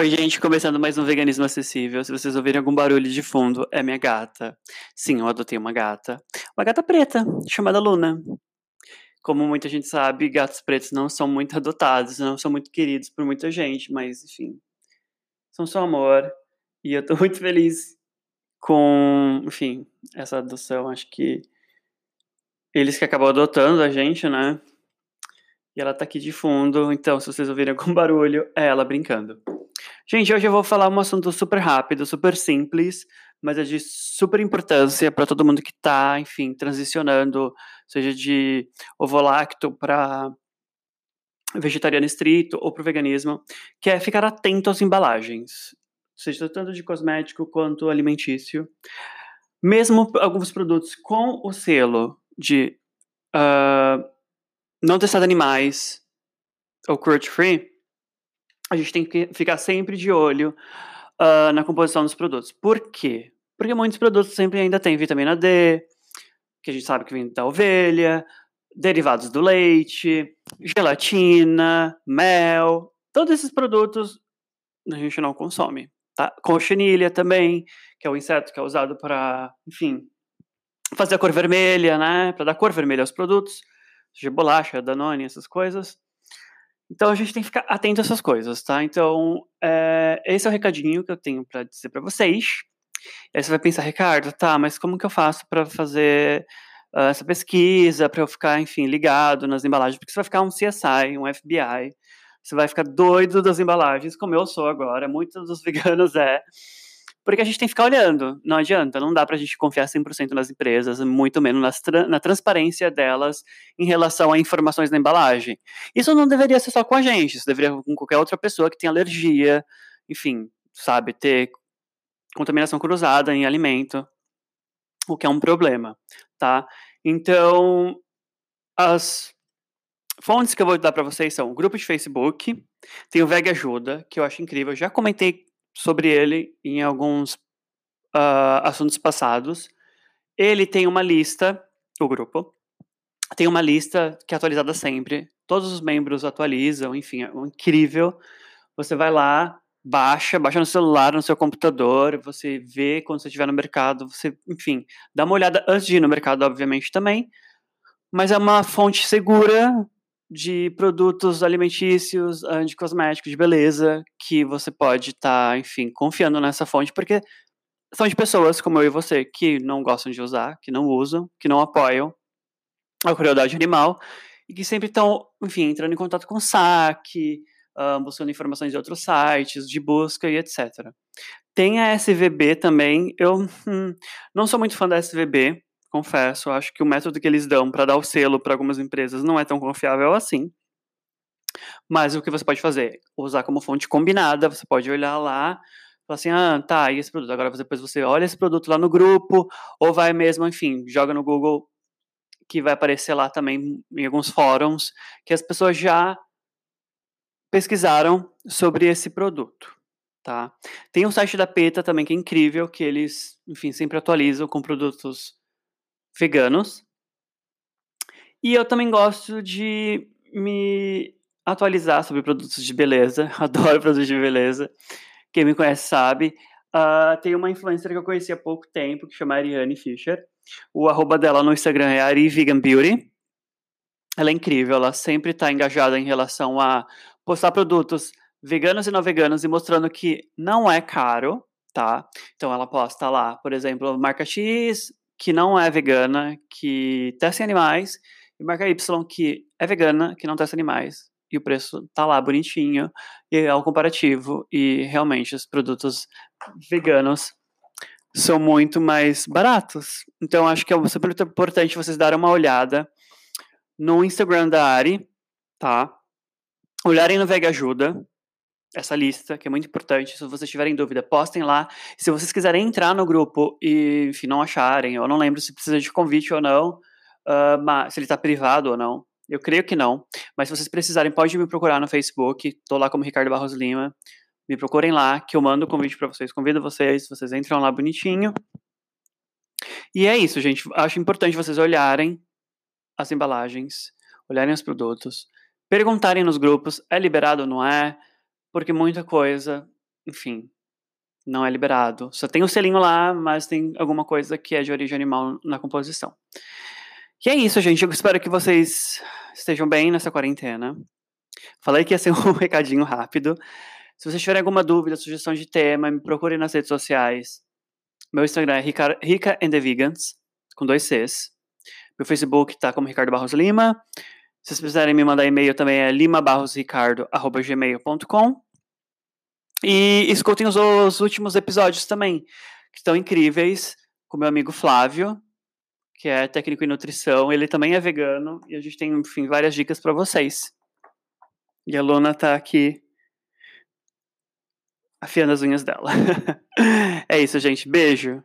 Oi, gente, começando mais um Veganismo Acessível. Se vocês ouvirem algum barulho de fundo, é minha gata. Sim, eu adotei uma gata. Uma gata preta, chamada Luna. Como muita gente sabe, gatos pretos não são muito adotados, não são muito queridos por muita gente, mas enfim, são só amor. E eu tô muito feliz com, enfim, essa adoção. Acho que eles que acabam adotando a gente, né? E ela tá aqui de fundo, então se vocês ouvirem algum barulho, é ela brincando. Gente, hoje eu vou falar um assunto super rápido, super simples, mas é de super importância para todo mundo que está, enfim, transicionando, seja de ovo-lacto para vegetariano estrito ou para o veganismo, que é ficar atento às embalagens, seja tanto de cosmético quanto alimentício. Mesmo alguns produtos com o selo de uh, não testado animais ou cruelty free, a gente tem que ficar sempre de olho uh, na composição dos produtos. Por quê? Porque muitos produtos sempre ainda têm vitamina D, que a gente sabe que vem da ovelha, derivados do leite, gelatina, mel. Todos esses produtos a gente não consome. Tá? Cochinilha também, que é o inseto que é usado para, enfim, fazer a cor vermelha, né? Para dar cor vermelha aos produtos, seja bolacha, danone, essas coisas. Então a gente tem que ficar atento a essas coisas, tá? Então, é, esse é o recadinho que eu tenho para dizer para vocês. Aí você vai pensar, Ricardo, tá, mas como que eu faço para fazer uh, essa pesquisa, para eu ficar, enfim, ligado nas embalagens? Porque você vai ficar um CSI, um FBI, você vai ficar doido das embalagens, como eu sou agora, muitos dos veganos é. Porque a gente tem que ficar olhando, não adianta, não dá para a gente confiar 100% nas empresas, muito menos nas na transparência delas em relação a informações da embalagem. Isso não deveria ser só com a gente, isso deveria com qualquer outra pessoa que tem alergia, enfim, sabe, ter contaminação cruzada em alimento, o que é um problema, tá? Então, as fontes que eu vou dar para vocês são o grupo de Facebook, tem o Veg Ajuda, que eu acho incrível, eu já comentei sobre ele em alguns uh, assuntos passados. Ele tem uma lista, o grupo, tem uma lista que é atualizada sempre. Todos os membros atualizam, enfim, é incrível. Você vai lá, baixa, baixa no celular, no seu computador, você vê quando você estiver no mercado, você, enfim, dá uma olhada antes de ir no mercado, obviamente, também. Mas é uma fonte segura de produtos alimentícios, ah, de cosméticos, de beleza, que você pode estar, tá, enfim, confiando nessa fonte, porque são de pessoas como eu e você que não gostam de usar, que não usam, que não apoiam a crueldade animal e que sempre estão, enfim, entrando em contato com saque, uh, buscando informações de outros sites, de busca e etc. Tem a SVB também. Eu hum, não sou muito fã da SVB, confesso. Acho que o método que eles dão para dar o selo para algumas empresas não é tão confiável assim. Mas o que você pode fazer? Usar como fonte combinada, você pode olhar lá, falar assim, ah, tá, e esse produto? Agora depois você olha esse produto lá no grupo, ou vai mesmo, enfim, joga no Google, que vai aparecer lá também em alguns fóruns, que as pessoas já pesquisaram sobre esse produto. Tá? Tem um site da PETA também que é incrível, que eles, enfim, sempre atualizam com produtos veganos. E eu também gosto de me atualizar sobre produtos de beleza. Adoro produtos de beleza. Quem me conhece sabe. Uh, tem uma influencer que eu conheci há pouco tempo, que chama Ariane Fischer. O arroba dela no Instagram é Ari Vegan Beauty. Ela é incrível, ela sempre está engajada em relação a postar produtos veganos e não veganos e mostrando que não é caro, tá? Então ela posta lá, por exemplo, marca X que não é vegana, que testa em animais, e marca Y que é vegana, que não testa animais, e o preço tá lá bonitinho, e é o comparativo, e realmente os produtos veganos são muito mais baratos. Então acho que é super importante vocês darem uma olhada no Instagram da Ari, tá? Olharem no Veg Ajuda, essa lista, que é muito importante. Se vocês tiverem dúvida, postem lá. Se vocês quiserem entrar no grupo e, enfim, não acharem, eu não lembro se precisa de convite ou não, uh, mas, se ele está privado ou não. Eu creio que não. Mas se vocês precisarem, pode me procurar no Facebook. Estou lá como Ricardo Barros Lima. Me procurem lá, que eu mando o convite para vocês. Convido vocês, vocês entram lá bonitinho. E é isso, gente. Acho importante vocês olharem as embalagens, olharem os produtos, perguntarem nos grupos, é liberado ou não é, porque muita coisa enfim, não é liberado. Só tem o um selinho lá, mas tem alguma coisa que é de origem animal na composição. E é isso, gente. Eu espero que vocês estejam bem nessa quarentena. Falei que ia ser um recadinho rápido. Se vocês tiverem alguma dúvida, sugestão de tema, me procurem nas redes sociais. Meu Instagram é Rica, Rica and the Vegans, com dois Cs. Meu Facebook tá como Ricardo Barros Lima. Se vocês quiserem me mandar e-mail também é limabarrosricardo.gmail.com. E escutem os, os últimos episódios também, que estão incríveis, com meu amigo Flávio, que é técnico em nutrição. Ele também é vegano e a gente tem, enfim, várias dicas para vocês. E a Luna tá aqui afiando as unhas dela. é isso, gente. Beijo.